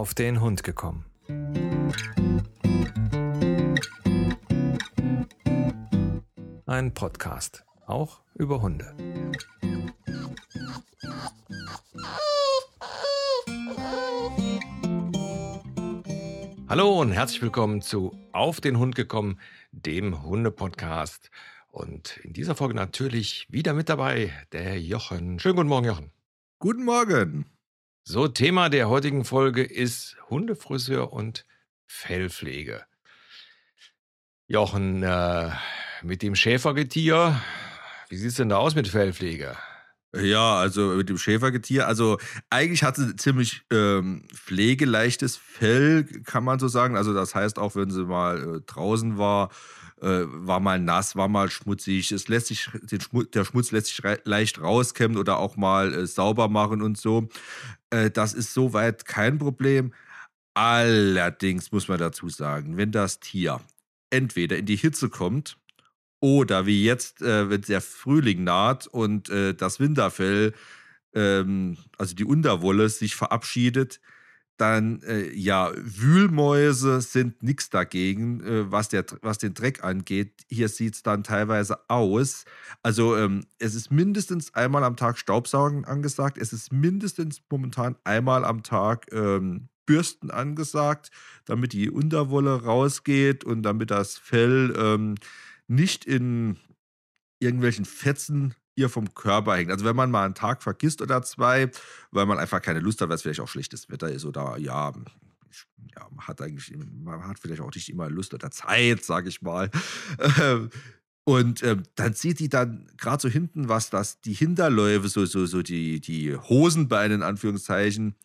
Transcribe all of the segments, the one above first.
auf den Hund gekommen. Ein Podcast, auch über Hunde. Hallo und herzlich willkommen zu Auf den Hund gekommen, dem Hunde-Podcast. Und in dieser Folge natürlich wieder mit dabei der Jochen. Schönen guten Morgen, Jochen. Guten Morgen. So, Thema der heutigen Folge ist Hundefriseur und Fellpflege. Jochen, äh, mit dem Schäfergetier, wie sieht es denn da aus mit Fellpflege? Ja, also mit dem Schäfergetier. Also eigentlich hat sie ziemlich ähm, pflegeleichtes Fell, kann man so sagen. Also das heißt, auch wenn sie mal äh, draußen war, äh, war mal nass, war mal schmutzig. Es lässt sich, Schmutz, der Schmutz lässt sich leicht rauskämmen oder auch mal äh, sauber machen und so. Äh, das ist soweit kein Problem. Allerdings muss man dazu sagen, wenn das Tier entweder in die Hitze kommt oder wie jetzt, äh, wenn der Frühling naht und äh, das Winterfell, ähm, also die Unterwolle, sich verabschiedet, dann äh, ja, Wühlmäuse sind nichts dagegen, äh, was, der, was den Dreck angeht. Hier sieht es dann teilweise aus. Also ähm, es ist mindestens einmal am Tag Staubsaugen angesagt. Es ist mindestens momentan einmal am Tag ähm, Bürsten angesagt, damit die Unterwolle rausgeht und damit das Fell ähm, nicht in irgendwelchen Fetzen ihr vom Körper hängt. Also wenn man mal einen Tag vergisst oder zwei, weil man einfach keine Lust hat, weil es vielleicht auch schlechtes Wetter ist oder ja, ja man hat eigentlich, man hat vielleicht auch nicht immer Lust oder Zeit, sage ich mal. Und ähm, dann sieht die dann gerade so hinten, was das, die Hinterläufe, so, so, so die, die Hosenbeine in Anführungszeichen,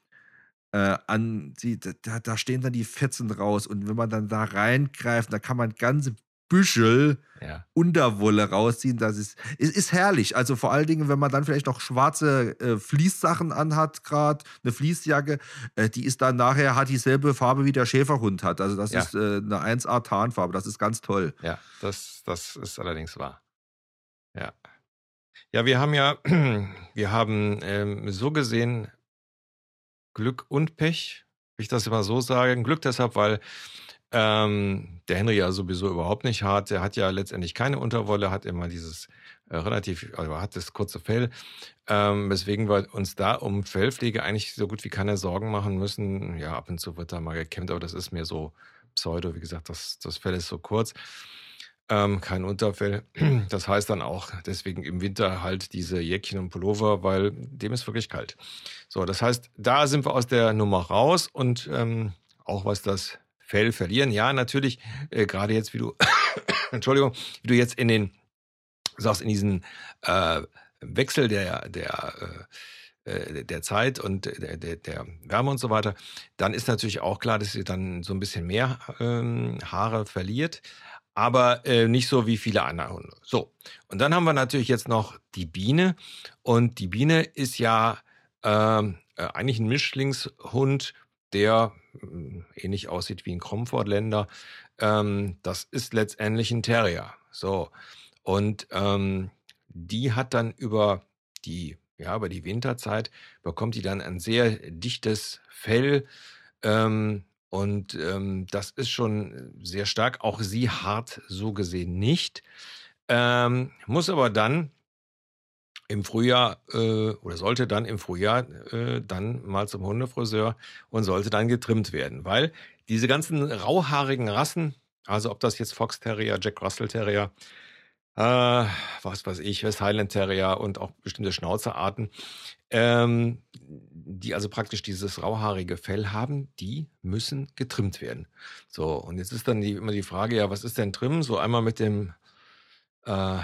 äh, an, die, da, da stehen dann die Fetzen raus. Und wenn man dann da reingreift, da kann man ganze Büschel ja. Unterwolle rausziehen. Das ist, ist, ist, herrlich. Also vor allen Dingen, wenn man dann vielleicht noch schwarze äh, Fließsachen anhat, gerade eine Fließjacke, äh, die ist dann nachher, hat dieselbe Farbe wie der Schäferhund hat. Also das ja. ist äh, eine 1A Tarnfarbe. Das ist ganz toll. Ja, das, das ist allerdings wahr. Ja. Ja, wir haben ja, wir haben ähm, so gesehen Glück und Pech, wenn ich das immer so sage. Glück deshalb, weil ähm, der Henry ja sowieso überhaupt nicht hart. Der hat ja letztendlich keine Unterwolle, hat immer dieses äh, relativ, also hat das kurze Fell, ähm, weswegen wir uns da um Fellpflege eigentlich so gut wie keine Sorgen machen müssen. Ja, ab und zu wird da mal gekämmt, aber das ist mir so Pseudo. Wie gesagt, das, das Fell ist so kurz. Ähm, kein Unterfell. Das heißt dann auch deswegen im Winter halt diese Jäckchen und Pullover, weil dem ist wirklich kalt. So, das heißt, da sind wir aus der Nummer raus und ähm, auch was das Fell verlieren. Ja, natürlich, äh, gerade jetzt, wie du, Entschuldigung, wie du jetzt in den, sagst, in diesen äh, Wechsel der, der, äh, äh der Zeit und der, der, der Wärme und so weiter, dann ist natürlich auch klar, dass sie dann so ein bisschen mehr ähm, Haare verliert, aber äh, nicht so wie viele andere Hunde. So, und dann haben wir natürlich jetzt noch die Biene und die Biene ist ja ähm, äh, eigentlich ein Mischlingshund, der ähnlich aussieht wie ein Cromford-Länder, ähm, das ist letztendlich ein Terrier. So. Und ähm, die hat dann über die, ja, über die Winterzeit bekommt die dann ein sehr dichtes Fell. Ähm, und ähm, das ist schon sehr stark. Auch sie hart so gesehen nicht. Ähm, muss aber dann im Frühjahr äh, oder sollte dann im Frühjahr äh, dann mal zum Hundefriseur und sollte dann getrimmt werden, weil diese ganzen rauhaarigen Rassen, also ob das jetzt Fox Terrier, Jack Russell Terrier, äh, was weiß ich, West Highland Terrier und auch bestimmte Schnauzerarten, ähm, die also praktisch dieses rauhaarige Fell haben, die müssen getrimmt werden. So, und jetzt ist dann die, immer die Frage, ja, was ist denn Trimmen? So einmal mit dem äh,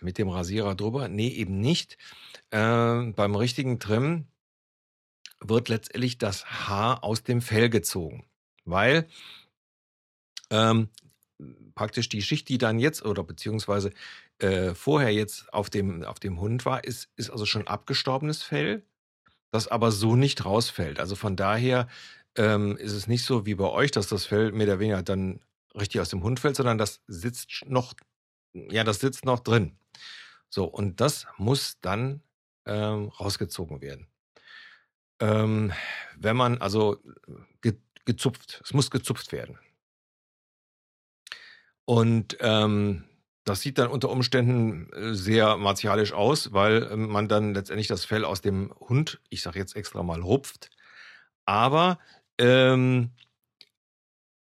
mit dem Rasierer drüber? Nee, eben nicht. Ähm, beim richtigen Trimmen wird letztendlich das Haar aus dem Fell gezogen, weil ähm, praktisch die Schicht, die dann jetzt oder beziehungsweise äh, vorher jetzt auf dem, auf dem Hund war, ist, ist also schon abgestorbenes Fell, das aber so nicht rausfällt. Also von daher ähm, ist es nicht so wie bei euch, dass das Fell mehr oder weniger dann richtig aus dem Hund fällt, sondern das sitzt noch, ja, das sitzt noch drin. So, und das muss dann ähm, rausgezogen werden. ähm, wenn man also ge gezupft, es muss gezupft werden. Und ähm, das sieht dann unter Umständen äh, sehr martialisch aus, weil ähm, man dann letztendlich das Fell aus dem Hund, ich sage jetzt extra mal, rupft. Aber ähm,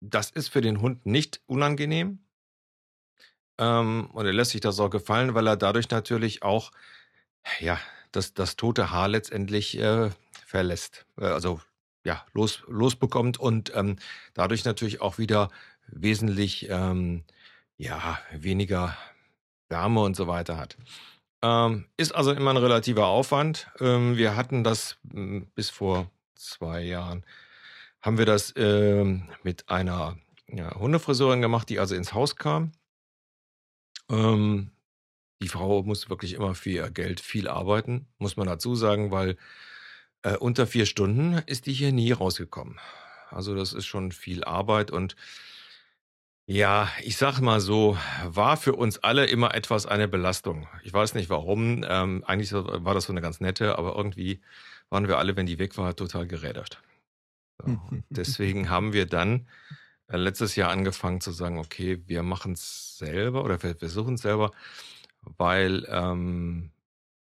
das ist für den Hund nicht unangenehm. Ähm, und er lässt sich das auch gefallen, weil er dadurch natürlich auch, ja, das, das tote Haar letztendlich äh, verlässt. Äh, also ja, los, losbekommt und ähm, dadurch natürlich auch wieder wesentlich ähm, ja, weniger Wärme und so weiter hat. Ähm, ist also immer ein relativer Aufwand. Ähm, wir hatten das hm, bis vor zwei Jahren, haben wir das ähm, mit einer ja, Hundefriseurin gemacht, die also ins Haus kam. Ähm, die Frau muss wirklich immer für ihr Geld viel arbeiten, muss man dazu sagen, weil äh, unter vier Stunden ist die hier nie rausgekommen. Also das ist schon viel Arbeit und ja, ich sag mal so, war für uns alle immer etwas eine Belastung. Ich weiß nicht warum. Ähm, eigentlich war das so eine ganz nette, aber irgendwie waren wir alle, wenn die weg war, total gerädert. So, deswegen haben wir dann letztes Jahr angefangen zu sagen, okay, wir machen es selber oder wir versuchen es selber, weil ähm,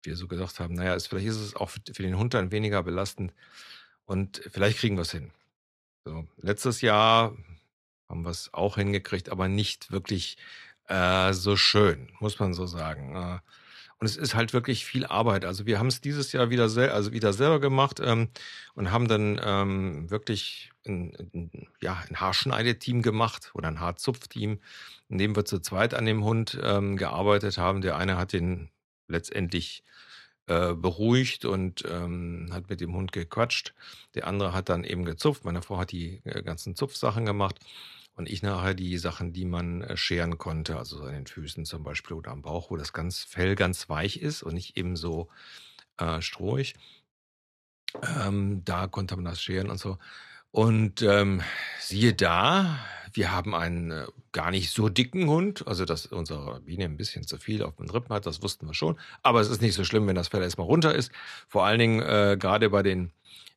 wir so gedacht haben, naja, ist, vielleicht ist es auch für, für den Hund dann weniger belastend und vielleicht kriegen wir es hin. So, letztes Jahr haben wir es auch hingekriegt, aber nicht wirklich äh, so schön, muss man so sagen. Äh, und es ist halt wirklich viel Arbeit. Also wir haben es dieses Jahr wieder, sel also wieder selber gemacht ähm, und haben dann ähm, wirklich ein, ein, ja, ein Haarschneideteam gemacht oder ein Haarzupfteam, in dem wir zu zweit an dem Hund ähm, gearbeitet haben. Der eine hat den letztendlich äh, beruhigt und ähm, hat mit dem Hund gequatscht. Der andere hat dann eben gezupft. Meine Frau hat die äh, ganzen Zupfsachen gemacht. Und ich nachher die Sachen, die man äh, scheren konnte, also so an den Füßen zum Beispiel oder am Bauch, wo das ganz Fell ganz weich ist und nicht eben so strohig. Ähm, da konnte man das scheren und so. Und ähm, siehe da, wir haben einen äh, gar nicht so dicken Hund, also dass unsere Biene ein bisschen zu viel auf den Rippen hat, das wussten wir schon. Aber es ist nicht so schlimm, wenn das Fell erstmal runter ist. Vor allen Dingen äh, gerade bei den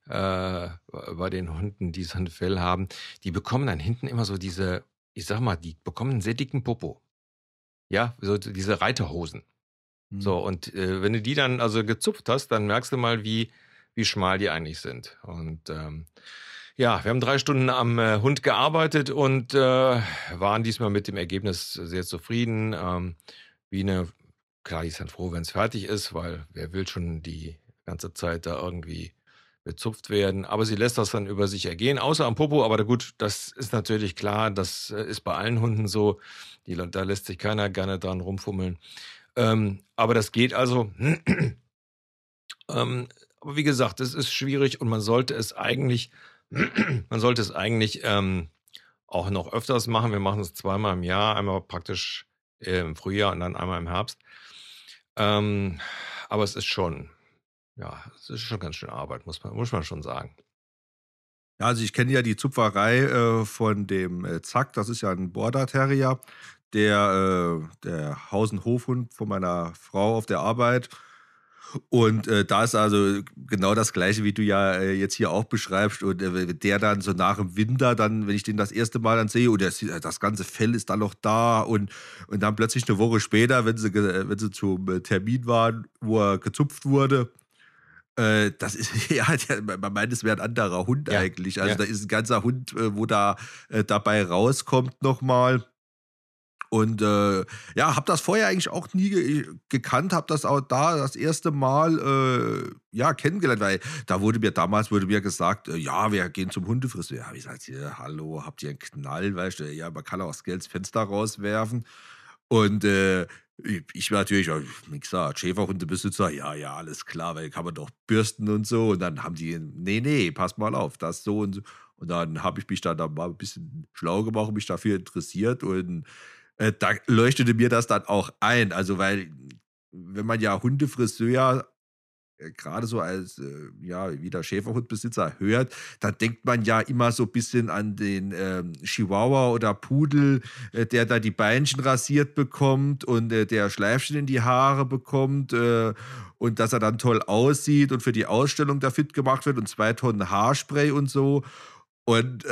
äh, bei den Hunden, die so ein Fell haben, die bekommen dann hinten immer so diese, ich sag mal, die bekommen einen sehr dicken Popo. Ja, so diese Reiterhosen. Mhm. So, und äh, wenn du die dann also gezupft hast, dann merkst du mal, wie, wie schmal die eigentlich sind. Und ähm, ja, wir haben drei Stunden am äh, Hund gearbeitet und äh, waren diesmal mit dem Ergebnis sehr zufrieden. Ähm, wie eine, klar, die ist dann froh, wenn es fertig ist, weil wer will schon die ganze Zeit da irgendwie bezupft werden. Aber sie lässt das dann über sich ergehen, außer am Popo. Aber gut, das ist natürlich klar, das äh, ist bei allen Hunden so. Die, da lässt sich keiner gerne dran rumfummeln. Ähm, aber das geht also. ähm, aber wie gesagt, es ist schwierig und man sollte es eigentlich, man sollte es eigentlich ähm, auch noch öfters machen. Wir machen es zweimal im Jahr, einmal praktisch im Frühjahr und dann einmal im Herbst. Ähm, aber es ist schon, ja, es ist schon ganz schön Arbeit, muss man, muss man schon sagen. Ja, also ich kenne ja die Zupferei äh, von dem äh, Zack, das ist ja ein Border Terrier, der, äh, der Haus- und Hofhund von meiner Frau auf der Arbeit. Und äh, da ist also genau das Gleiche, wie du ja äh, jetzt hier auch beschreibst. Und äh, der dann so nach dem Winter, dann, wenn ich den das erste Mal dann sehe, und das, das ganze Fell ist dann noch da. Und, und dann plötzlich eine Woche später, wenn sie, wenn sie zum Termin waren, wo er gezupft wurde, äh, das ist, ja, man meint, es wäre ein anderer Hund ja. eigentlich. Also ja. da ist ein ganzer Hund, äh, wo da äh, dabei rauskommt nochmal. Und äh, ja, habe das vorher eigentlich auch nie ge gekannt, habe das auch da das erste Mal äh, ja kennengelernt, weil da wurde mir damals wurde mir gesagt, äh, ja, wir gehen zum Hundefriseur. Ja, ich gesagt, ja, hallo, habt ihr einen Knall, weißt du? Ja, man kann auch das Geld ins Fenster rauswerfen. Und äh, ich war natürlich, wie gesagt, Schäferhundebesitzer, ja, ja, alles klar, weil kann man doch bürsten und so. Und dann haben die, nee, nee, pass mal auf, das so und so. Und dann habe ich mich da, mal ein bisschen schlau gemacht, mich dafür interessiert und äh, da leuchtete mir das dann auch ein. Also, weil, wenn man ja Hundefriseur äh, gerade so als, äh, ja, wieder Schäferhundbesitzer hört, da denkt man ja immer so ein bisschen an den ähm, Chihuahua oder Pudel, äh, der da die Beinchen rasiert bekommt und äh, der Schleifchen in die Haare bekommt und dass er dann toll aussieht und für die Ausstellung da fit gemacht wird und zwei Tonnen Haarspray und so. Und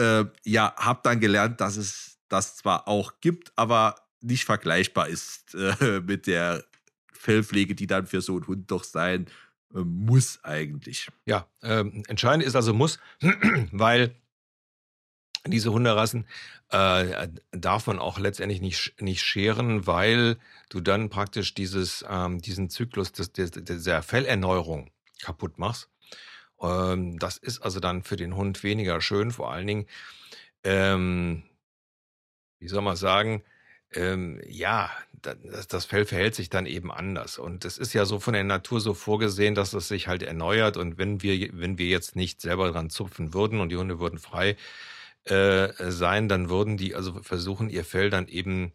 ja, hab dann gelernt, dass es das zwar auch gibt, aber nicht vergleichbar ist mit der Fellpflege, die dann für so einen Hund doch sein äh, muss eigentlich. Ja, ähm, entscheidend ist also muss, weil diese Hunderassen äh, darf man auch letztendlich nicht, nicht scheren, weil du dann praktisch dieses, ähm, diesen Zyklus des, des, dieser Fellerneuerung kaputt machst. Ähm, das ist also dann für den Hund weniger schön, vor allen Dingen, ähm, wie soll man sagen, ähm, ja, das, das Fell verhält sich dann eben anders. Und es ist ja so von der Natur so vorgesehen, dass es sich halt erneuert. Und wenn wir, wenn wir jetzt nicht selber dran zupfen würden und die Hunde würden frei äh, sein, dann würden die also versuchen, ihr Fell dann eben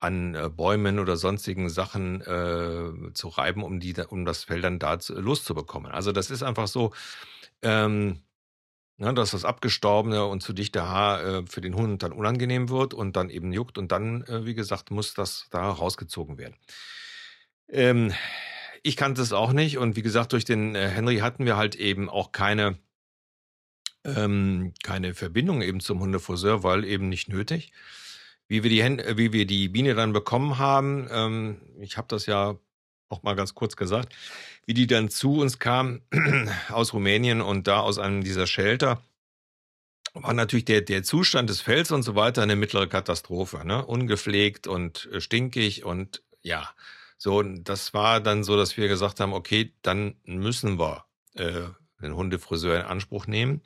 an äh, Bäumen oder sonstigen Sachen äh, zu reiben, um die, um das Fell dann da loszubekommen. Also das ist einfach so. Ähm, Ne, dass das abgestorbene und zu dichte Haar äh, für den Hund dann unangenehm wird und dann eben juckt und dann, äh, wie gesagt, muss das da rausgezogen werden. Ähm, ich kannte es auch nicht und wie gesagt, durch den äh, Henry hatten wir halt eben auch keine, ähm, keine Verbindung eben zum Hundefriseur, weil eben nicht nötig. Wie wir die, Hen wie wir die Biene dann bekommen haben, ähm, ich habe das ja auch mal ganz kurz gesagt, wie die dann zu uns kam aus Rumänien und da aus einem dieser Shelter, war natürlich der, der Zustand des Fells und so weiter eine mittlere Katastrophe. Ne? Ungepflegt und äh, stinkig und ja, so, das war dann so, dass wir gesagt haben, okay, dann müssen wir äh, den Hundefriseur in Anspruch nehmen.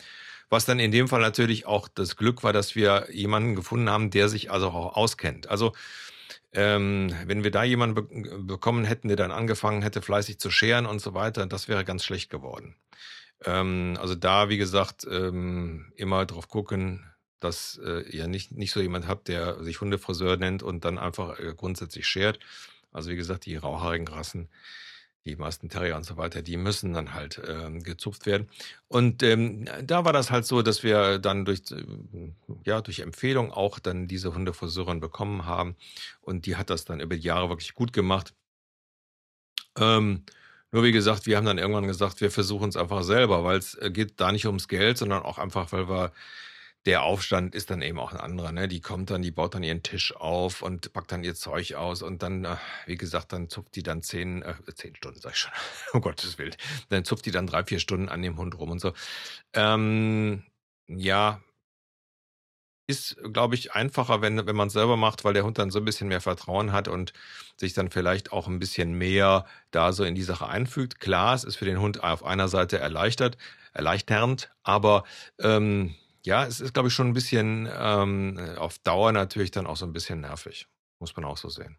Was dann in dem Fall natürlich auch das Glück war, dass wir jemanden gefunden haben, der sich also auch auskennt. Also ähm, wenn wir da jemanden be bekommen hätten, der dann angefangen hätte, fleißig zu scheren und so weiter, das wäre ganz schlecht geworden. Ähm, also da, wie gesagt, ähm, immer drauf gucken, dass äh, ihr nicht, nicht so jemand habt, der sich Hundefriseur nennt und dann einfach äh, grundsätzlich schert. Also wie gesagt, die rauhaarigen Rassen, die meisten Terrier und so weiter, die müssen dann halt ähm, gezupft werden. Und ähm, da war das halt so, dass wir dann durch, äh, ja, durch Empfehlung auch dann diese Hundefriseurin bekommen haben. Und die hat das dann über die Jahre wirklich gut gemacht. Ähm, nur wie gesagt, wir haben dann irgendwann gesagt, wir versuchen es einfach selber, weil es äh, geht da nicht ums Geld, sondern auch einfach, weil wir der Aufstand ist dann eben auch ein anderer. Ne? Die kommt dann, die baut dann ihren Tisch auf und packt dann ihr Zeug aus und dann, äh, wie gesagt, dann zupft die dann zehn, äh, zehn Stunden, sag ich schon, oh Gottes Willen, dann zupft die dann drei, vier Stunden an dem Hund rum und so. Ähm, ja, ist, glaube ich, einfacher, wenn, wenn man es selber macht, weil der Hund dann so ein bisschen mehr Vertrauen hat und sich dann vielleicht auch ein bisschen mehr da so in die Sache einfügt. Klar, es ist für den Hund auf einer Seite erleichtert, erleichternd, aber ähm, ja, es ist, glaube ich, schon ein bisschen ähm, auf Dauer natürlich dann auch so ein bisschen nervig. Muss man auch so sehen.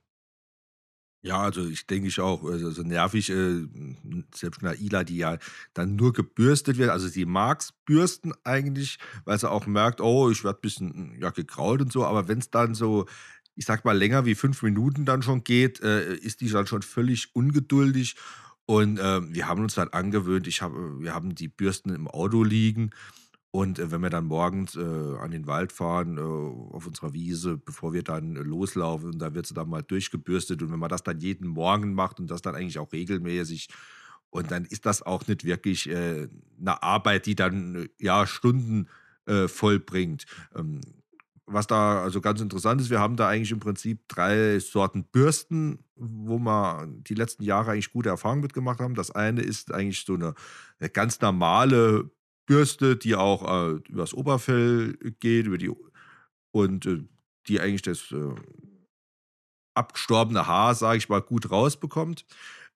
Ja, also ich denke ich auch, also so nervig, äh, selbst Naila, die ja dann nur gebürstet wird, also sie mag es bürsten eigentlich, weil sie auch merkt, oh, ich werde ein bisschen ja, gekrault und so, aber wenn es dann so, ich sag mal, länger wie fünf Minuten dann schon geht, äh, ist die dann schon völlig ungeduldig und äh, wir haben uns dann angewöhnt, ich hab, wir haben die Bürsten im Auto liegen und äh, wenn wir dann morgens äh, an den Wald fahren, äh, auf unserer Wiese, bevor wir dann äh, loslaufen, da wird sie dann mal durchgebürstet. Und wenn man das dann jeden Morgen macht und das dann eigentlich auch regelmäßig, und dann ist das auch nicht wirklich äh, eine Arbeit, die dann äh, ja Stunden vollbringt. Ähm, was da also ganz interessant ist, wir haben da eigentlich im Prinzip drei Sorten Bürsten, wo wir die letzten Jahre eigentlich gute Erfahrungen mitgemacht haben. Das eine ist eigentlich so eine, eine ganz normale Bürste, die auch äh, übers Oberfell geht, über die und äh, die eigentlich das äh, abgestorbene Haar, sage ich mal, gut rausbekommt.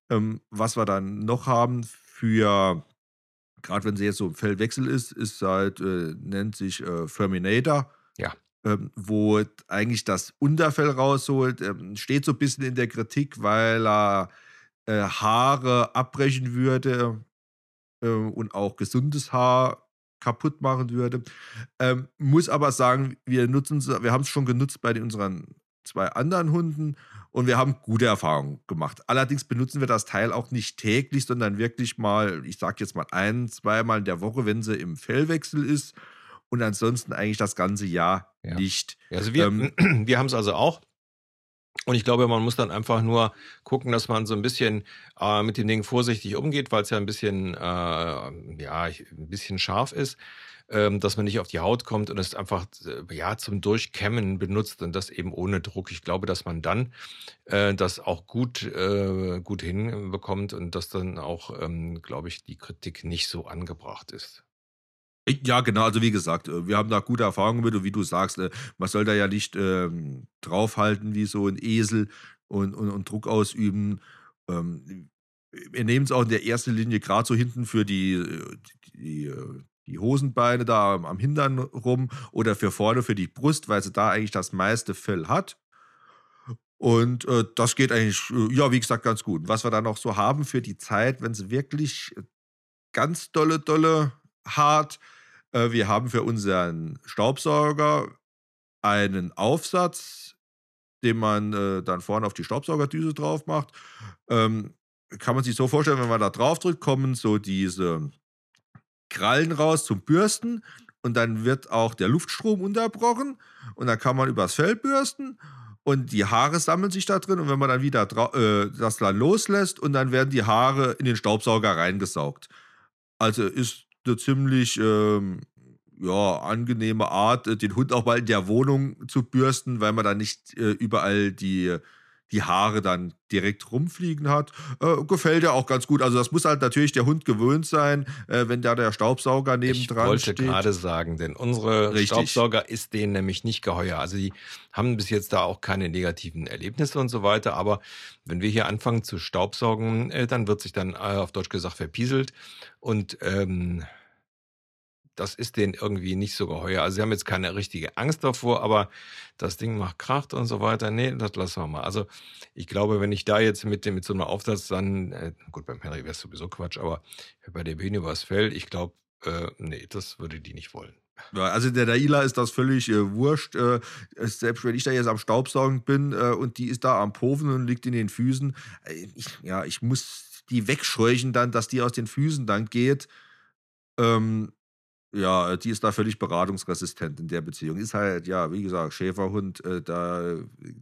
Ähm, was wir dann noch haben für, gerade wenn sie jetzt so im Fellwechsel ist, ist halt, äh, nennt sich äh, Ferminator. Ja. Ähm, wo eigentlich das Unterfell rausholt, ähm, steht so ein bisschen in der Kritik, weil er äh, Haare abbrechen würde, äh, und auch gesundes Haar kaputt machen würde. Ähm, muss aber sagen, wir nutzen wir haben es schon genutzt bei unseren zwei anderen Hunden Und wir haben gute Erfahrungen gemacht. Allerdings benutzen wir das Teil auch nicht täglich, sondern wirklich mal, ich sage jetzt mal ein, zweimal in der Woche, wenn sie im Fellwechsel ist. Und ansonsten eigentlich das ganze Jahr ja. nicht. Also wir, ähm, wir haben es also auch. Und ich glaube, man muss dann einfach nur gucken, dass man so ein bisschen äh, mit den Dingen vorsichtig umgeht, weil es ja ein bisschen, äh, ja, ein bisschen scharf ist ähm, dass man nicht auf die Haut kommt und es einfach äh, ja zum Durchkämmen benutzt und das eben ohne Druck. Ich glaube, dass man dann äh, das auch gut äh, gut hinbekommt und dass dann auch, ähm, glaube ich, die Kritik nicht so angebracht ist. Ja, genau. Also wie gesagt, äh, wir haben da gute Erfahrungen mit und wie du sagst, äh, man soll da ja nicht ähm, draufhalten wie so ein Esel und, und, und Druck ausüben. Ähm, wir nehmen es auch in der ersten Linie gerade so hinten für die, die, die, die Hosenbeine da am Hintern rum oder für vorne für die Brust, weil sie da eigentlich das meiste Fell hat. Und äh, das geht eigentlich, äh, ja, wie gesagt, ganz gut. Was wir dann noch so haben für die Zeit, wenn sie wirklich ganz dolle, dolle hart, äh, wir haben für unseren Staubsauger einen Aufsatz, den man äh, dann vorne auf die Staubsaugerdüse drauf macht. Ähm, kann man sich so vorstellen, wenn man da drauf drückt, kommen so diese Krallen raus zum Bürsten und dann wird auch der Luftstrom unterbrochen und dann kann man übers Fell bürsten und die Haare sammeln sich da drin und wenn man dann wieder äh, das dann loslässt und dann werden die Haare in den Staubsauger reingesaugt. Also ist eine ziemlich ähm, ja, angenehme Art, äh, den Hund auch mal in der Wohnung zu bürsten, weil man dann nicht äh, überall die die Haare dann direkt rumfliegen hat. Äh, gefällt ja auch ganz gut. Also das muss halt natürlich der Hund gewöhnt sein, äh, wenn da der Staubsauger nebendran steht. Ich wollte gerade sagen, denn unsere Richtig. Staubsauger ist denen nämlich nicht geheuer. Also die haben bis jetzt da auch keine negativen Erlebnisse und so weiter. Aber wenn wir hier anfangen zu staubsaugen, äh, dann wird sich dann äh, auf Deutsch gesagt verpieselt. Und ähm, das ist denen irgendwie nicht so geheuer. Also sie haben jetzt keine richtige Angst davor, aber das Ding macht Kracht und so weiter. Nee, das lassen wir mal. Also ich glaube, wenn ich da jetzt mit, dem, mit so einem Aufsatz dann, äh, gut, beim Henry wäre es sowieso Quatsch, aber bei der Bene was fällt, ich glaube, äh, nee, das würde die nicht wollen. Also der Daila ist das völlig äh, wurscht. Äh, selbst wenn ich da jetzt am Staubsaugen bin äh, und die ist da am Poven und liegt in den Füßen, äh, ich, ja, ich muss die wegscheuchen dann, dass die aus den Füßen dann geht. Ähm, ja, die ist da völlig beratungsresistent in der Beziehung. Ist halt, ja, wie gesagt, Schäferhund, äh, da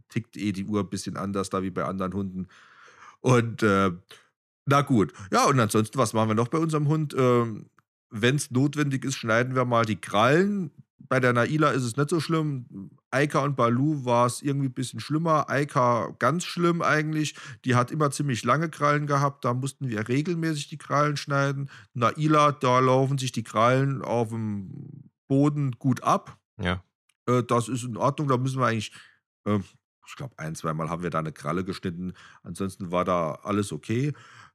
tickt eh die Uhr ein bisschen anders da wie bei anderen Hunden. Und äh, na gut. Ja, und ansonsten, was machen wir noch bei unserem Hund? Ähm, Wenn es notwendig ist, schneiden wir mal die Krallen bei der Naila ist es nicht so schlimm. Eika und Balu war es irgendwie ein bisschen schlimmer. Eika ganz schlimm eigentlich. Die hat immer ziemlich lange Krallen gehabt. Da mussten wir regelmäßig die Krallen schneiden. Naila, da laufen sich die Krallen auf dem Boden gut ab. Ja. Äh, das ist in Ordnung. Da müssen wir eigentlich, äh, ich glaube, ein, zweimal haben wir da eine Kralle geschnitten. Ansonsten war da alles okay.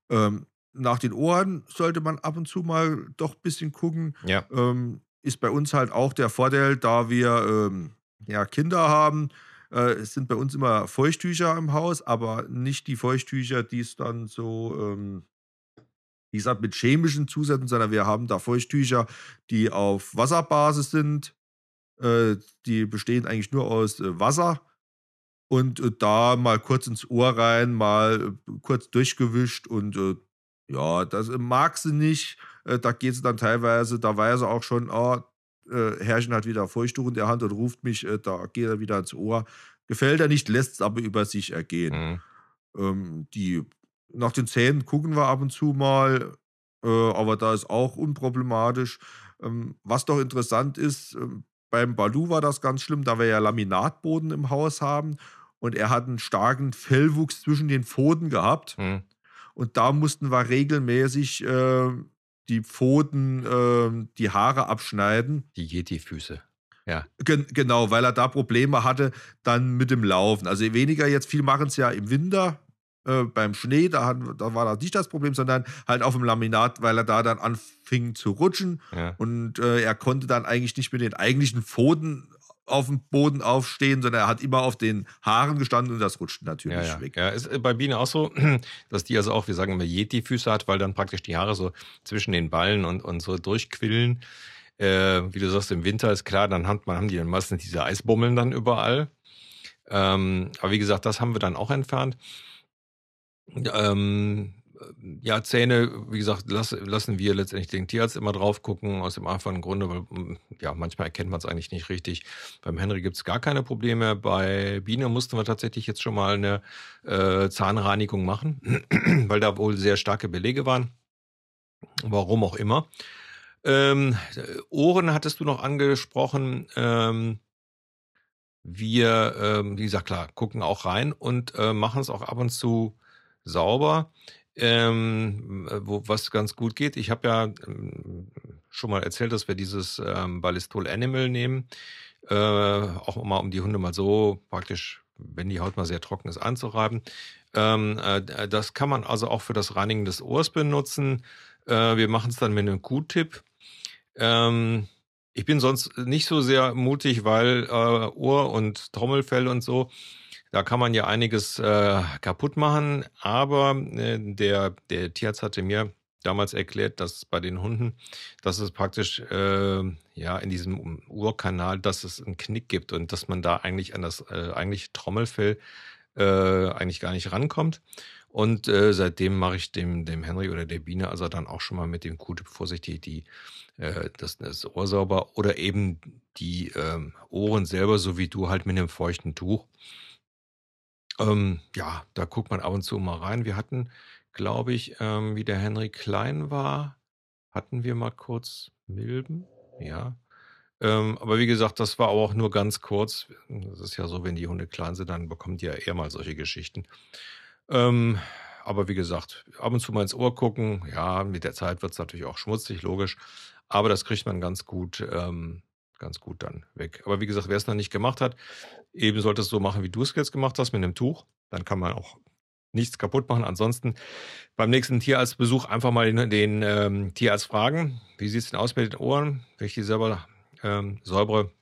Ähm, nach den Ohren sollte man ab und zu mal doch ein bisschen gucken. Ja. Ähm, ist bei uns halt auch der Vorteil, da wir ähm, ja, Kinder haben, äh, sind bei uns immer Feuchttücher im Haus, aber nicht die Feuchttücher, die es dann so, ähm, wie gesagt, mit chemischen Zusätzen, sondern wir haben da Feuchttücher, die auf Wasserbasis sind. Äh, die bestehen eigentlich nur aus äh, Wasser. Und äh, da mal kurz ins Ohr rein, mal kurz durchgewischt und ja, das mag sie nicht. Äh, da geht es dann teilweise, da weiß er auch schon, oh, äh, Herrchen hat wieder Feuchttuch in der Hand und ruft mich, äh, da geht er wieder ins Ohr. Gefällt er nicht, lässt es aber über sich ergehen. Mhm. Ähm, die, nach den Zähnen gucken wir ab und zu mal, äh, aber da ist auch unproblematisch. Ähm, was doch interessant ist, ähm, beim Balu war das ganz schlimm, da wir ja Laminatboden im Haus haben und er hat einen starken Fellwuchs zwischen den Pfoten gehabt. Mhm. Und da mussten wir regelmäßig äh, die Pfoten, äh, die Haare abschneiden. Die Yeti-Füße. Ja. Gen genau, weil er da Probleme hatte dann mit dem Laufen. Also weniger jetzt, viel machen es ja im Winter, äh, beim Schnee, da, hat, da war das nicht das Problem, sondern halt auf dem Laminat, weil er da dann anfing zu rutschen ja. und äh, er konnte dann eigentlich nicht mit den eigentlichen Pfoten auf dem Boden aufstehen, sondern er hat immer auf den Haaren gestanden und das rutscht natürlich ja, ja. weg. Ja, ist äh, bei Bienen auch so, dass die also auch, wir sagen immer Yeti-Füße hat, weil dann praktisch die Haare so zwischen den Ballen und, und so durchquillen. Äh, wie du sagst, im Winter ist klar, dann hat man, haben die dann meistens diese Eisbummeln dann überall. Ähm, aber wie gesagt, das haben wir dann auch entfernt. Ähm, ja, Zähne, wie gesagt, lass, lassen wir letztendlich den Tierarzt immer drauf gucken, aus dem einfachen Grunde, weil mm, ja, manchmal erkennt man es eigentlich nicht richtig. Beim Henry gibt es gar keine Probleme. Bei Biene mussten wir tatsächlich jetzt schon mal eine äh, Zahnreinigung machen, weil da wohl sehr starke Belege waren. Warum auch immer. Ähm, Ohren hattest du noch angesprochen. Ähm, wir, ähm, wie gesagt, klar, gucken auch rein und äh, machen es auch ab und zu sauber ähm, wo, was ganz gut geht. Ich habe ja ähm, schon mal erzählt, dass wir dieses ähm, Ballistol Animal nehmen, äh, auch mal um die Hunde mal so praktisch, wenn die Haut mal sehr trocken ist, anzureiben. Ähm, äh, das kann man also auch für das Reinigen des Ohrs benutzen. Äh, wir machen es dann mit einem Q-Tip. Ähm, ich bin sonst nicht so sehr mutig, weil äh, Ohr und Trommelfell und so da kann man ja einiges äh, kaputt machen, aber äh, der, der Tierarzt hatte mir damals erklärt, dass bei den Hunden, dass es praktisch äh, ja in diesem Urkanal, dass es einen Knick gibt und dass man da eigentlich an das äh, eigentliche Trommelfell äh, eigentlich gar nicht rankommt. Und äh, seitdem mache ich dem, dem Henry oder der Biene also dann auch schon mal mit dem Q-Tip vorsichtig die, äh, das, das Ohr sauber oder eben die ähm, Ohren selber, so wie du halt mit einem feuchten Tuch. Ähm, ja, da guckt man ab und zu mal rein. Wir hatten, glaube ich, ähm, wie der Henry klein war, hatten wir mal kurz Milben. Ja. Ähm, aber wie gesagt, das war auch nur ganz kurz. Das ist ja so, wenn die Hunde klein sind, dann bekommt ihr ja eher mal solche Geschichten. Ähm, aber wie gesagt, ab und zu mal ins Ohr gucken. Ja, mit der Zeit wird es natürlich auch schmutzig, logisch. Aber das kriegt man ganz gut ähm, ganz gut dann weg. Aber wie gesagt, wer es noch nicht gemacht hat, eben sollte es so machen, wie du es jetzt gemacht hast, mit einem Tuch. Dann kann man auch nichts kaputt machen. Ansonsten beim nächsten Tierarztbesuch einfach mal den, den ähm, Tierarzt fragen, wie sieht es denn aus mit den Ohren? Wenn ich die selber ähm, säubere,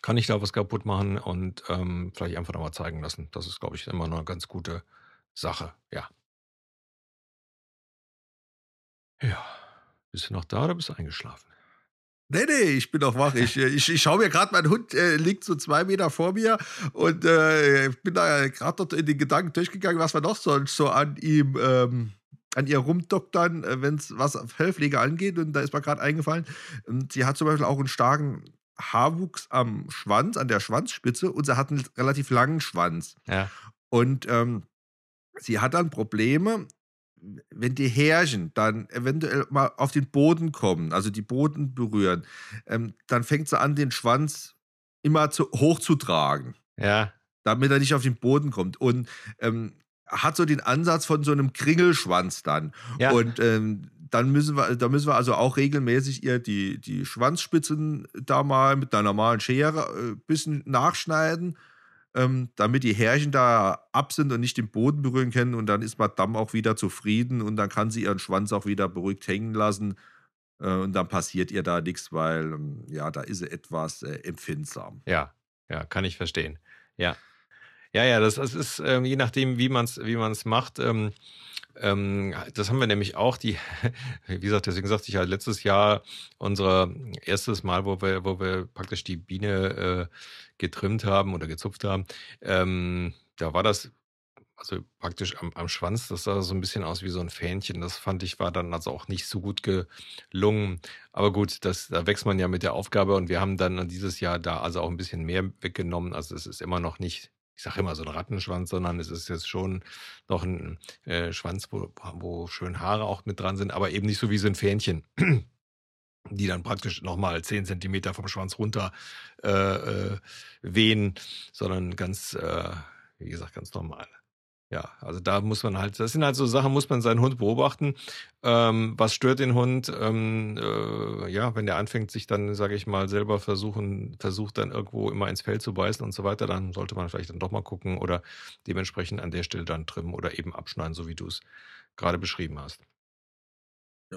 kann ich da was kaputt machen und ähm, vielleicht einfach nochmal zeigen lassen. Das ist, glaube ich, immer noch eine ganz gute Sache. Ja. Ja. Bist du noch da oder bist du eingeschlafen? Nee, nee, ich bin noch wach. Ich, ich, ich schaue mir gerade, mein Hund äh, liegt so zwei Meter vor mir und äh, bin da gerade dort in den Gedanken durchgegangen, was wir noch so, so an ihm, ähm, an ihr rumdoktern, äh, wenn es was Fellpflege angeht. Und da ist mir gerade eingefallen, ähm, sie hat zum Beispiel auch einen starken Haarwuchs am Schwanz, an der Schwanzspitze und sie hat einen relativ langen Schwanz. Ja. Und ähm, sie hat dann Probleme, wenn die Härchen dann eventuell mal auf den Boden kommen, also die Boden berühren, ähm, dann fängt sie an, den Schwanz immer zu, hochzutragen. Ja. Damit er nicht auf den Boden kommt. Und ähm, hat so den Ansatz von so einem Kringelschwanz dann. Ja. Und ähm, dann müssen wir, da müssen wir also auch regelmäßig ihr die, die Schwanzspitzen da mal mit einer normalen Schere ein äh, bisschen nachschneiden ähm, damit die Härchen da ab sind und nicht den Boden berühren können. Und dann ist Madame auch wieder zufrieden und dann kann sie ihren Schwanz auch wieder beruhigt hängen lassen. Äh, und dann passiert ihr da nichts, weil ähm, ja, da ist sie etwas äh, empfindsam. Ja, ja, kann ich verstehen. Ja. Ja, ja, das, das ist ähm, je nachdem, wie man es wie man's macht. Ähm, ähm, das haben wir nämlich auch, die, wie gesagt, deswegen sagte ich ja letztes Jahr unser erstes Mal, wo wir, wo wir praktisch die Biene äh, getrimmt haben oder gezupft haben. Ähm, da war das also praktisch am, am Schwanz, das sah so ein bisschen aus wie so ein Fähnchen. Das fand ich war dann also auch nicht so gut gelungen. Aber gut, das, da wächst man ja mit der Aufgabe und wir haben dann dieses Jahr da also auch ein bisschen mehr weggenommen. Also es ist immer noch nicht ich sage immer so ein Rattenschwanz, sondern es ist jetzt schon noch ein äh, Schwanz, wo, wo schön Haare auch mit dran sind, aber eben nicht so wie so ein Fähnchen, die dann praktisch nochmal zehn Zentimeter vom Schwanz runter äh, äh, wehen, sondern ganz, äh, wie gesagt, ganz normal. Ja, also da muss man halt, das sind halt so Sachen, muss man seinen Hund beobachten. Ähm, was stört den Hund? Ähm, äh, ja, wenn der anfängt, sich dann, sage ich mal, selber versuchen, versucht dann irgendwo immer ins Fell zu beißen und so weiter, dann sollte man vielleicht dann doch mal gucken oder dementsprechend an der Stelle dann trimmen oder eben abschneiden, so wie du es gerade beschrieben hast.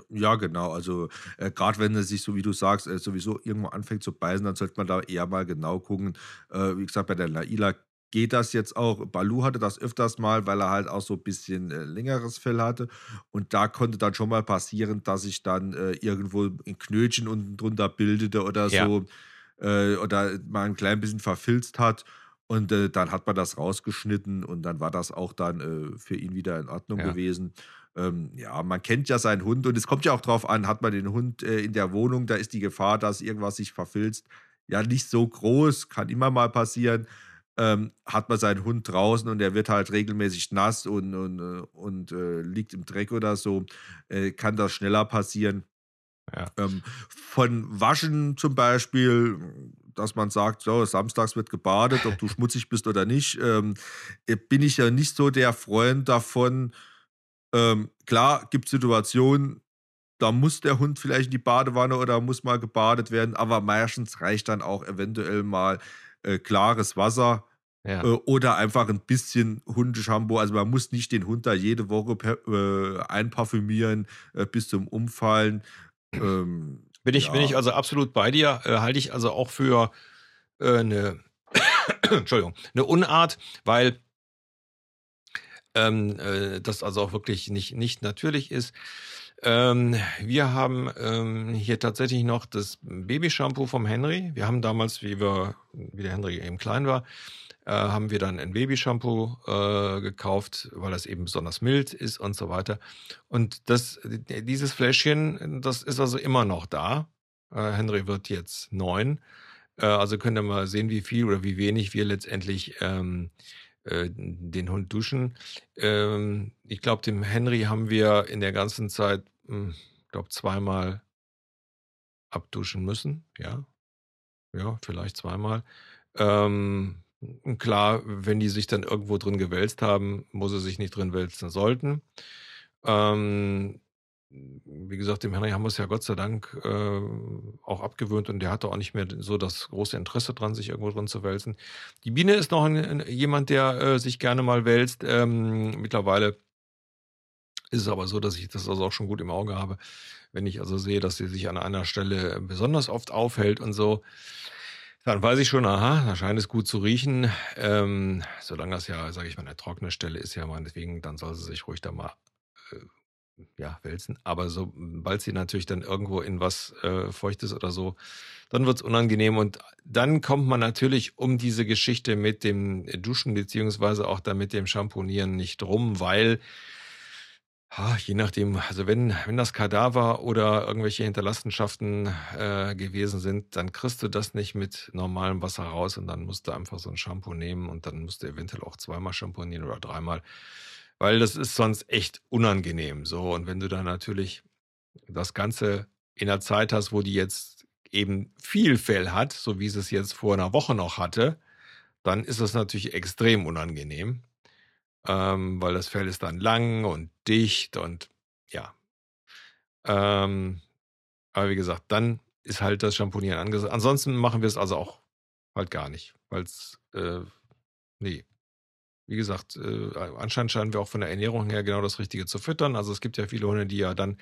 Ja, genau. Also äh, gerade wenn er sich, so wie du sagst, äh, sowieso irgendwo anfängt zu beißen, dann sollte man da eher mal genau gucken. Äh, wie gesagt, bei der Laila geht das jetzt auch. Balu hatte das öfters mal, weil er halt auch so ein bisschen äh, längeres Fell hatte. Und da konnte dann schon mal passieren, dass sich dann äh, irgendwo ein Knötchen unten drunter bildete oder ja. so. Äh, oder mal ein klein bisschen verfilzt hat. Und äh, dann hat man das rausgeschnitten und dann war das auch dann äh, für ihn wieder in Ordnung Ja. gewesen. Ähm, ja, man kennt ja seinen Hund und es kommt ja auch drauf an, hat man den Hund äh, in der Wohnung, da ist die Gefahr, dass irgendwas sich verfilzt, ja nicht so groß, kann immer mal passieren. Ähm, hat man seinen Hund draußen und der wird halt regelmäßig nass und, und, äh, und äh, liegt im Dreck oder so, äh, kann das schneller passieren. Ja. Ähm, von Waschen zum Beispiel, dass man sagt, so, samstags wird gebadet, ob du schmutzig bist oder nicht, ähm, äh, bin ich ja nicht so der Freund davon. Ähm, klar, gibt Situationen, da muss der Hund vielleicht in die Badewanne oder muss mal gebadet werden, aber meistens reicht dann auch eventuell mal äh, klares Wasser Ja. äh, oder einfach ein bisschen Hundeshampoo. Also man muss nicht den Hund da jede Woche per, äh, einparfümieren äh, bis zum Umfallen. Ähm, Bin ich, bin ja. ich also absolut bei dir. Äh, halte ich also auch für äh, eine, Entschuldigung, eine Unart, weil ähm, äh, das also auch wirklich nicht, nicht natürlich ist. Ähm, wir haben ähm, hier tatsächlich noch das Babyshampoo vom Henry. Wir haben damals, wie wir, wie der Henry eben klein war, äh, haben wir dann ein Babyshampoo äh, gekauft, weil das eben besonders mild ist und so weiter. Und das, dieses Fläschchen, das ist also immer noch da. Äh, Henry wird jetzt neun. Äh, also könnt ihr mal sehen, wie viel oder wie wenig wir letztendlich ähm, äh, den Hund duschen. Ähm, ich glaube, dem Henry haben wir in der ganzen Zeit, ich glaube, zweimal abduschen müssen. Ja, ja, vielleicht zweimal. Ähm, klar, wenn die sich dann irgendwo drin gewälzt haben, wo sie sich nicht drin wälzen sollten. Ähm, wie gesagt, dem Henry haben wir es ja Gott sei Dank äh, auch abgewöhnt und der hatte auch nicht mehr so das große Interesse dran, sich irgendwo drin zu wälzen. Die Biene ist noch ein, jemand, der äh, sich gerne mal wälzt. Ähm, mittlerweile ist es aber so, dass ich das also auch schon gut im Auge habe. Wenn ich also sehe, dass sie sich an einer Stelle besonders oft aufhält und so, dann weiß ich schon, aha, da scheint es gut zu riechen. Ähm, solange das ja, sage ich mal, eine trockene Stelle ist, ja meinetwegen, dann soll sie sich ruhig da mal äh, ja, wälzen. Aber sobald sie natürlich dann irgendwo in was äh, Feuchtes oder so, dann wird's unangenehm. Und dann kommt man natürlich um diese Geschichte mit dem Duschen beziehungsweise auch da mit dem Shampoonieren nicht rum, weil Je nachdem, also wenn, wenn das Kadaver oder irgendwelche Hinterlassenschaften äh, gewesen sind, dann kriegst du das nicht mit normalem Wasser raus und dann musst du einfach so ein Shampoo nehmen und dann musst du eventuell auch zweimal shampoonieren oder dreimal, weil das ist sonst echt unangenehm. So, und wenn du dann natürlich das Ganze in der Zeit hast, wo die jetzt eben viel Fell hat, so wie sie es jetzt vor einer Woche noch hatte, dann ist es natürlich extrem unangenehm ähm, weil das Fell ist dann lang und dicht und ja. Ähm, aber wie gesagt, dann ist halt das Shampoonieren angesagt. Ansonsten machen wir es also auch halt gar nicht, weil es, äh, nee. Wie gesagt, äh, anscheinend scheinen wir auch von der Ernährung her genau das Richtige zu füttern. Also es gibt ja viele Hunde, die ja dann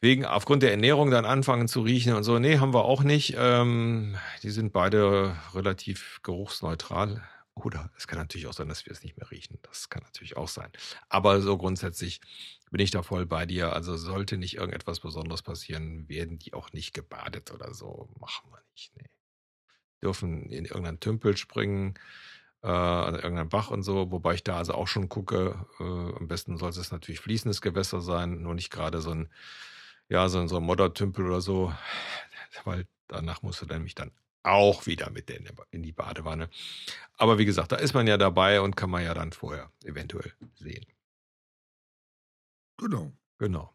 wegen aufgrund der Ernährung dann anfangen zu riechen und so. Nee, haben wir auch nicht. Ähm, die sind beide relativ geruchsneutral. Oder es kann natürlich auch sein, dass wir es nicht mehr riechen. Das kann natürlich auch sein. Aber so grundsätzlich bin ich da voll bei dir. Also sollte nicht irgendetwas Besonderes passieren, werden die auch nicht gebadet oder so. Machen wir nicht. Nee. Dürfen in irgendeinen Tümpel springen, äh, an irgendeinen Bach und so. Wobei ich da also auch schon gucke. Äh, am besten soll es natürlich fließendes Gewässer sein, nur nicht gerade so ein, ja, so ein, so ein Moddertümpel oder so. Weil danach musst du nämlich dann auch wieder mit in die Badewanne. Aber wie gesagt, da ist man ja dabei und kann man ja dann vorher eventuell sehen. Genau. Genau.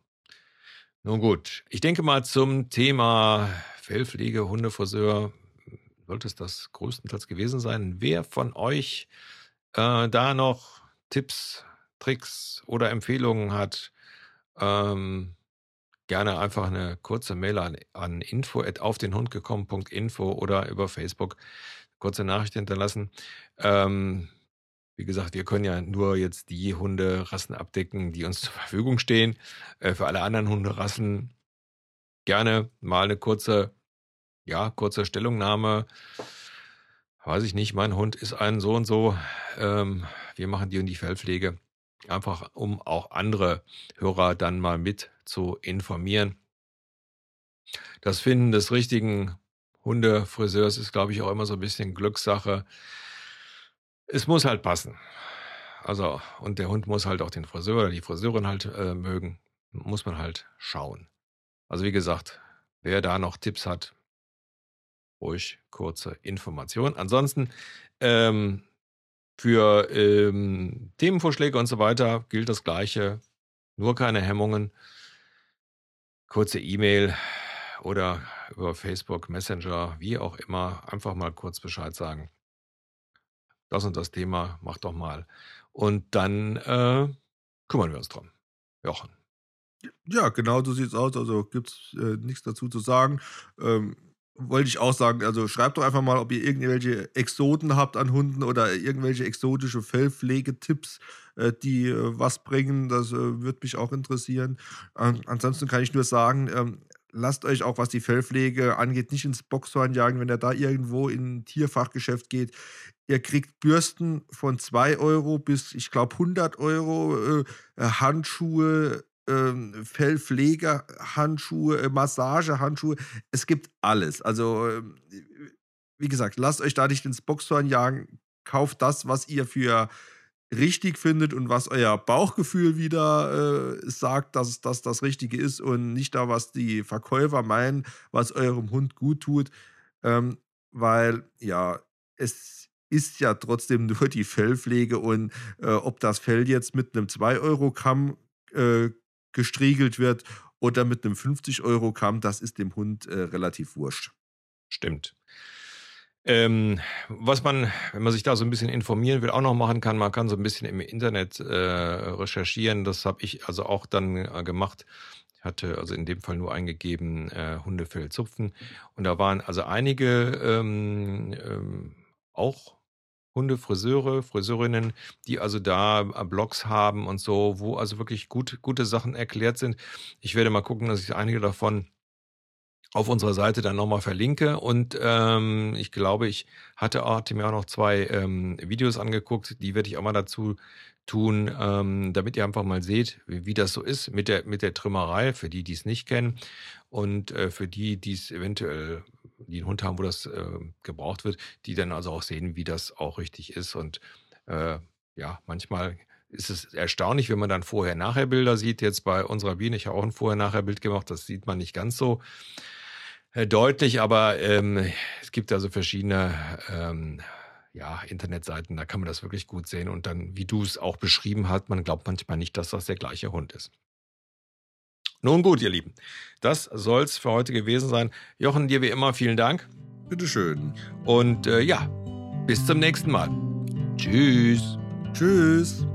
Nun gut, ich denke mal zum Thema Fellpflege, Hundefriseur sollte es das größtenteils gewesen sein. Wer von euch äh, da noch Tipps, Tricks oder Empfehlungen hat, ähm, gerne einfach eine kurze Mail an, an info auf den Hund gekommen.info oder über Facebook kurze Nachricht hinterlassen. Ähm, wie gesagt, wir können ja nur jetzt die Hunderassen abdecken, die uns zur Verfügung stehen. Äh, für alle anderen Hunderassen gerne mal eine kurze, ja, kurze Stellungnahme. Weiß ich nicht, mein Hund ist ein so und so. Ähm, wir machen die und die Fellpflege. Einfach um auch andere Hörer dann mal mit zu informieren. Das Finden des richtigen Hundefriseurs ist, glaube ich, auch immer so ein bisschen Glückssache. es muss halt passen. Also, und der Hund muss halt auch den Friseur oder die Friseurin halt äh, mögen. Muss man halt schauen. Also, wie gesagt, wer da noch Tipps hat, ruhig kurze Information. Ansonsten, ähm, für ähm, Themenvorschläge und so weiter gilt das Gleiche. Nur keine Hemmungen. Kurze E-Mail oder über Facebook, Messenger, wie auch immer, einfach mal kurz Bescheid sagen. Das und das Thema, mach doch mal. Und dann äh, kümmern wir uns drum. Jochen. Ja, genau so sieht es aus. Also gibt es äh, nichts dazu zu sagen. Ähm, wollte ich auch sagen, also schreibt doch einfach mal, ob ihr irgendwelche Exoten habt an Hunden oder irgendwelche exotische Fellpflegetipps, äh, die äh, was bringen. Das äh, würde mich auch interessieren. Ähm, ansonsten kann ich nur sagen, ähm, lasst euch auch, was die Fellpflege angeht, nicht ins Boxhorn jagen, wenn ihr da irgendwo in ein Tierfachgeschäft geht. Ihr kriegt Bürsten von 2 Euro bis, ich glaube, 100 Euro, äh, Handschuhe, ähm, Fellpflegehandschuhe, äh, Massagehandschuhe. Es gibt alles. Also, äh, wie gesagt, lasst euch da nicht ins Boxhorn jagen. Kauft das, was ihr für richtig findet und was euer Bauchgefühl wieder äh, sagt, dass das das Richtige ist und nicht da, was die Verkäufer meinen, was eurem Hund gut tut. Ähm, weil, ja, es ist ja trotzdem nur die Fellpflege und äh, ob das Fell jetzt mit einem 2-Euro-Kamm äh, gestriegelt wird oder mit einem 50-Euro-Kamm, das ist dem Hund äh, relativ wurscht. Stimmt. Ähm, was man, wenn man sich da so ein bisschen informieren will, auch noch machen kann, man kann so ein bisschen im Internet äh, recherchieren. Das habe ich also auch dann äh, gemacht. Ich hatte also in dem Fall nur eingegeben äh, Hundefell zupfen. Und da waren also einige ähm, ähm, auch Hundefriseure, Friseurinnen, die also da äh, Blogs haben und so, wo also wirklich gut, gute Sachen erklärt sind. Ich werde mal gucken, dass ich einige davon auf unserer Seite dann nochmal verlinke. Und ähm, ich glaube, ich hatte, hatte mir auch noch zwei ähm, Videos angeguckt, die werde ich auch mal dazu tun, ähm, damit ihr einfach mal seht, wie, wie, das so ist mit der, mit der Trimmerei, für die, die es nicht kennen. Und äh, für die, die es eventuell, die einen Hund haben, wo das äh, gebraucht wird, die dann also auch sehen, wie das auch richtig ist. Und äh, ja, manchmal ist es erstaunlich, wenn man dann Vorher-Nachher-Bilder sieht. Jetzt bei unserer Biene, ich habe auch ein Vorher-Nachher-Bild gemacht, das sieht man nicht ganz so äh, deutlich, aber ähm, es gibt also verschiedene ähm, ja, Internetseiten, da kann man das wirklich gut sehen. Und dann, wie du es auch beschrieben hast, man glaubt manchmal nicht, dass das der gleiche Hund ist. Nun gut, ihr Lieben, das soll es für heute gewesen sein. Jochen, dir wie immer vielen Dank. Bitteschön. Und äh, ja, bis zum nächsten Mal. Tschüss. Tschüss.